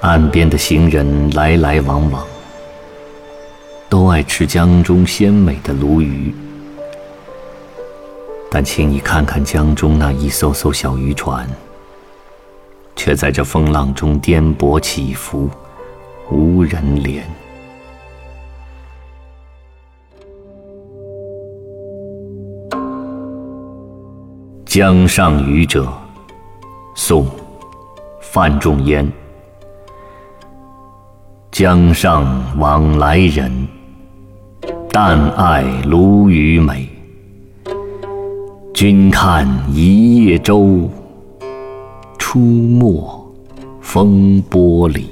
岸边的行人来来往往，都爱吃江中鲜美的鲈鱼。但请你看看江中那一艘艘小渔船，却在这风浪中颠簸起伏，无人怜。江上渔者，宋·范仲淹。江上往来人，但爱鲈鱼美。君看一叶舟，出没风波里。